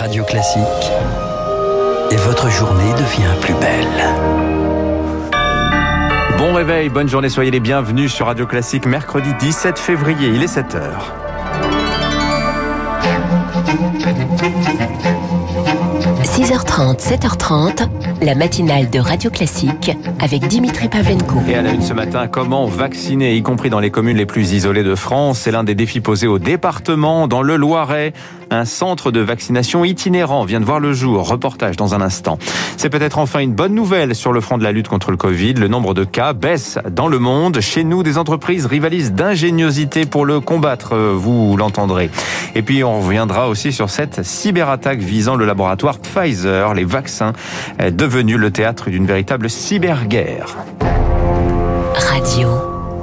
Radio Classique et votre journée devient plus belle. Bon réveil, bonne journée, soyez les bienvenus sur Radio Classique mercredi 17 février, il est 7h. 6h30, 7h30, la matinale de Radio Classique avec Dimitri Pavlenko. Et à la une ce matin, comment vacciner, y compris dans les communes les plus isolées de France C'est l'un des défis posés au département, dans le Loiret. Un centre de vaccination itinérant vient de voir le jour. Reportage dans un instant. C'est peut-être enfin une bonne nouvelle sur le front de la lutte contre le Covid. Le nombre de cas baisse dans le monde. Chez nous, des entreprises rivalisent d'ingéniosité pour le combattre, vous l'entendrez. Et puis, on reviendra aussi sur cette cyberattaque visant le laboratoire Pfizer, les vaccins, devenus le théâtre d'une véritable cyberguerre. Radio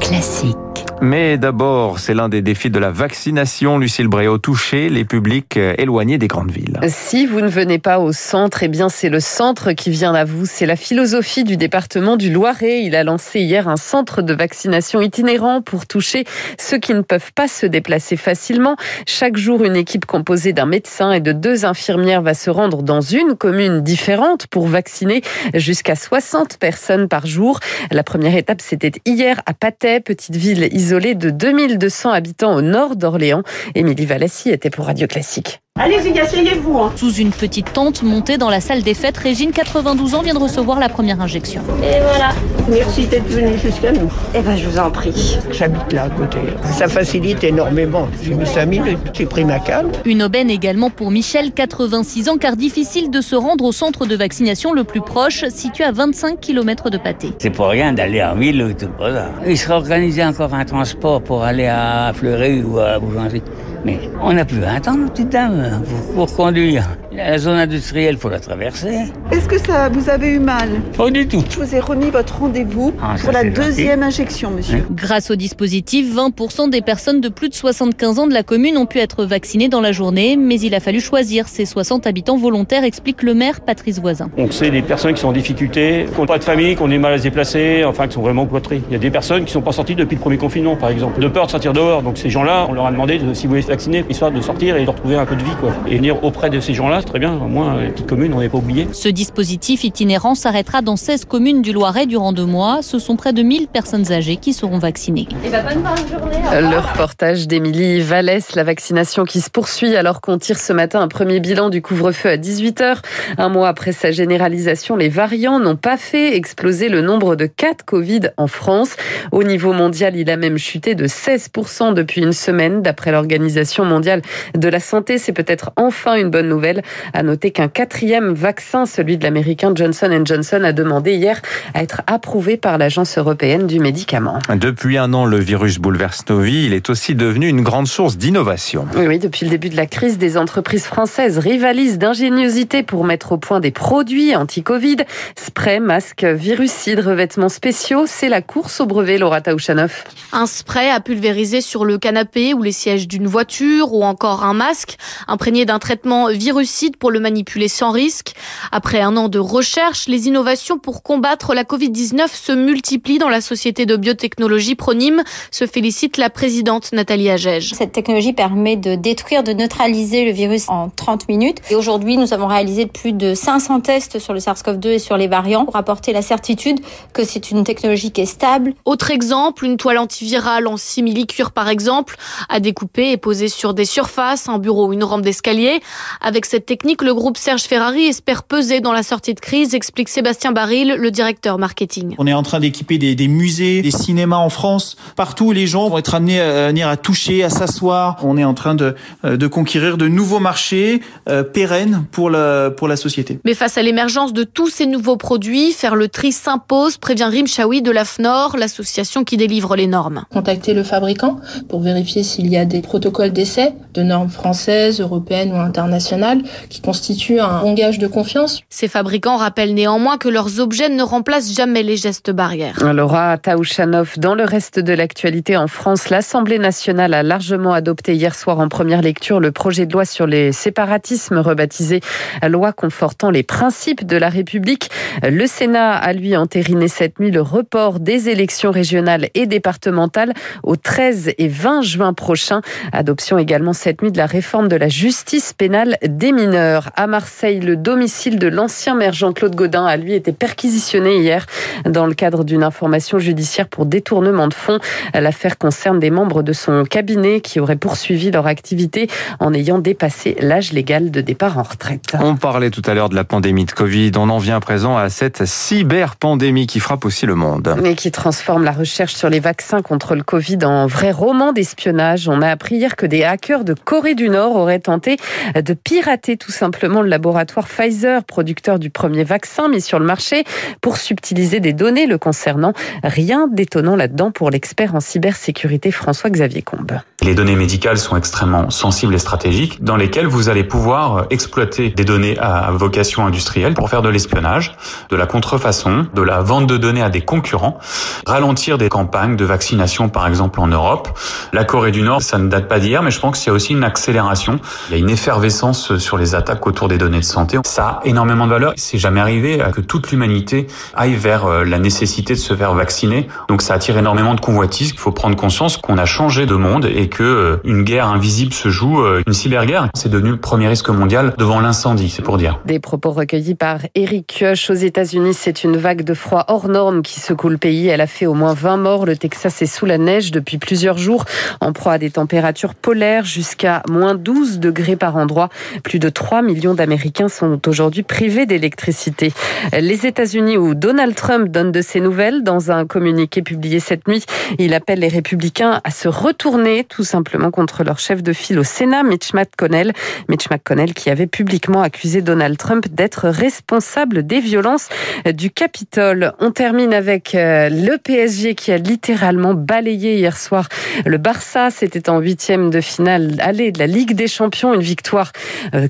classique. Mais d'abord, c'est l'un des défis de la vaccination, Lucille Bréau, toucher les publics euh, éloignés des grandes villes. Si vous ne venez pas au centre, eh bien c'est le centre qui vient à vous. C'est la philosophie du département du Loiret. Il a lancé hier un centre de vaccination itinérant pour toucher ceux qui ne peuvent pas se déplacer facilement. Chaque jour, une équipe composée d'un médecin et de deux infirmières va se rendre dans une commune différente pour vacciner jusqu'à 60 personnes par jour. La première étape, c'était hier à Patay, petite ville isolée isolée de 2200 habitants au nord d'Orléans. Émilie Valassi était pour Radio Classique. Allez-y, asseyez-vous. Hein. Sous une petite tente montée dans la salle des fêtes, Régine, 92 ans, vient de recevoir la première injection. Et voilà. Merci d'être venu jusqu'à nous. Eh ben, je vous en prie. J'habite là à côté. Ça facilite énormément. J'ai mis 5 minutes, j'ai pris ma canne. Une aubaine également pour Michel, 86 ans, car difficile de se rendre au centre de vaccination le plus proche, situé à 25 km de Pâté. C'est pour rien d'aller en ville ou tout ça. Il sera organisé encore un transport pour aller à Fleury ou à Boulangerie. Mais on plus un temps, petite dame, pour, pour conduire. La zone industrielle, il faut la traverser. Est-ce que ça vous avez eu mal Pas du tout. Je vous ai remis votre rendez-vous Ah, pour la deuxième injection, monsieur. Grâce au dispositif, 20% des personnes de plus de 75 ans de la commune ont pu être vaccinées dans la journée, mais il a fallu choisir ces 60 habitants volontaires, explique le maire Patrice Voisin. On sait des personnes qui sont en difficulté, qui n'ont pas de famille, qui ont du mal à se déplacer, enfin qui sont vraiment cloîtrées. Il y a des personnes qui ne sont pas sorties depuis le premier confinement, par exemple, de peur de sortir dehors. Donc ces gens-là, on leur a demandé de, si vous voulez se vacciner, histoire de sortir et de retrouver un peu de vie, quoi. Et venir auprès de ces gens-là, très bien. Au moins, les petites communes, on n'est pas oublié. Ce dispositif itinérant s'arrêtera dans 16 communes du Loiret durant deux mois. Ce sont près de 1000 personnes âgées qui seront vaccinées. Le reportage d'Émilie Vallès, la vaccination qui se poursuit alors qu'on tire ce matin un premier bilan du couvre-feu à 18h. Un mois après sa généralisation, les variants n'ont pas fait exploser le nombre de cas de Covid en France. Au niveau mondial, il a même chuté de 16% depuis une semaine. D'après l'Organisation mondiale de la santé, c'est peut-être enfin une bonne nouvelle. À noter qu'un quatrième vaccin, celui de l'américain Johnson Johnson, a demandé hier à être approuvé par l'Agence européenne du médicament. Depuis un an, le virus bouleverse nos vies. Il est aussi devenu une grande source d'innovation. Oui, oui, depuis le début de la crise, des entreprises françaises rivalisent d'ingéniosité pour mettre au point des produits anti-Covid. Spray, masques, virucides, revêtements spéciaux. C'est la course au brevet, Laura Taouchanoff. Un spray à pulvériser sur le canapé ou les sièges d'une voiture ou encore un masque imprégné d'un traitement virucide pour le manipuler sans risque. Après un an de recherche, les innovations pour combattre la Covid-19 se multiplient dans la société de biotechnologie Pronim, se félicite la présidente Nathalie Agege. Cette technologie permet de détruire, de neutraliser le virus en 30 minutes. Et aujourd'hui, nous avons réalisé plus de 500 tests sur le SARS-CoV-2 et sur les variants pour apporter la certitude que c'est une technologie qui est stable. Autre exemple, une toile antivirale en simili-cuir par exemple, à découper et poser sur des surfaces, un bureau ou une rampe d'escalier. Avec cette technique, le groupe Serge Ferrari espère peser dans la sortie de crise, explique Sébastien Baril, le directeur marketing. On est en train d'équiper des, des, musées, des cinémas en France. Partout, les gens vont être amenés à venir à toucher, à s'asseoir. On est en train de, de conquérir de nouveaux marchés euh, pérennes pour la, pour la société. Mais face à l'émergence de tous ces nouveaux produits, faire le tri s'impose, prévient Rim Chaoui de l'AFNOR, l'association qui délivre les normes. Contacter le fabricant pour vérifier s'il y a des protocoles d'essai de normes françaises, européennes ou internationales qui constituent un bon gage de confiance. Ces fabricants rappellent néanmoins que leurs objets ne remplacent jamais les gestes barrières. Laura Taouchanoff, dans le reste de l'actualité en France, l'Assemblée nationale a largement adopté hier soir en première lecture le projet de loi sur les séparatismes rebaptisé loi confortant les principes de la République. Le Sénat a lui entériné cette nuit le report des élections régionales et départementales au 13 et 20 juin prochain. Adoption également cette nuit de la réforme de la justice pénale des mineurs. Mineurs. À Marseille, le domicile de l'ancien maire Jean-Claude Godin a lui été perquisitionné hier dans le cadre d'une information judiciaire pour détournement de fonds. L'affaire concerne des membres de son cabinet qui auraient poursuivi leur activité en ayant dépassé l'âge légal de départ en retraite. On parlait tout à l'heure de la pandémie de Covid. On en vient à présent à cette cyberpandémie qui frappe aussi le monde. Et qui transforme la recherche sur les vaccins contre le Covid en vrai roman d'espionnage. On a appris hier que des hackers de Corée du Nord auraient tenté de pirater tout simplement le laboratoire Pfizer, producteur du premier vaccin mis sur le marché, pour subtiliser des données le concernant. Rien d'étonnant là-dedans pour l'expert en cybersécurité François-Xavier Combe. Les données médicales sont extrêmement sensibles et stratégiques dans lesquelles vous allez pouvoir exploiter des données à vocation industrielle pour faire de l'espionnage, de la contrefaçon, de la vente de données à des concurrents, ralentir des campagnes de vaccination par exemple en Europe. La Corée du Nord, ça ne date pas d'hier, mais je pense qu'il y a aussi une accélération. Il y a une effervescence sur les attaques autour des données de santé. Ça a énormément de valeur. C'est jamais arrivé que toute l'humanité aille vers euh, la nécessité de se faire vacciner. Donc ça attire énormément de convoitises. Il faut prendre conscience qu'on a changé de monde et que euh, une guerre invisible se joue, euh, une cyberguerre. C'est devenu le premier risque mondial devant l'incendie, c'est pour dire. Des propos recueillis par Eric Kioch aux États-Unis. C'est une vague de froid hors norme qui secoue le pays. Elle a fait au moins 20 morts. Le Texas est sous la neige depuis plusieurs jours, en proie à des températures polaires jusqu'à moins 12 degrés par endroit. Plus de 3 millions d'Américains sont aujourd'hui privés d'électricité. Les États-Unis où Donald Trump donne de ses nouvelles dans un communiqué publié cette nuit. Il appelle les républicains à se retourner tout simplement contre leur chef de file au Sénat, Mitch McConnell. Mitch McConnell qui avait publiquement accusé Donald Trump d'être responsable des violences du Capitole. On termine avec euh, le PSG qui a littéralement balayé hier soir le Barça. C'était en huitième de finale aller de la Ligue des Champions. Une victoire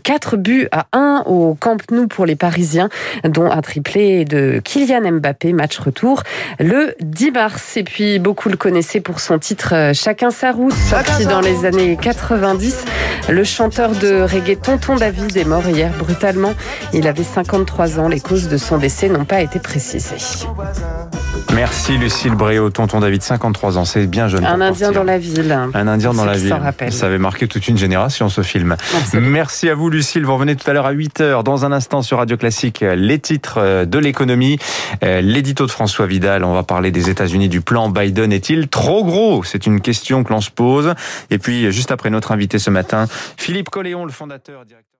4 euh, buts à 1 au Camp Nou pour les Parisiens, dont un triplé de Kylian Mbappé, match retour le 10 mars. Et puis beaucoup le connaissaient pour son titre euh, Chacun sa route, sorti dans les années 90. Le chanteur de reggae Tonton David est mort hier brutalement. Il avait 53 ans. Les causes de son décès n'ont pas été précisées. Merci Lucille Bréau, tonton David, 53 ans, c'est bien jeune. Un Indien dans la ville. Un Indien dans la ville. Ça avait marqué toute une génération ce film. Merci à vous Lucille, vous revenez tout à l'heure à 8h. Dans un instant sur Radio Classique, les titres de l'économie. L'édito de François Vidal, on va parler des États-Unis, du plan Biden est-il trop gros? C'est une question que l'on se pose. Et puis juste après notre invité ce matin, Philippe Colléon, le fondateur, directeur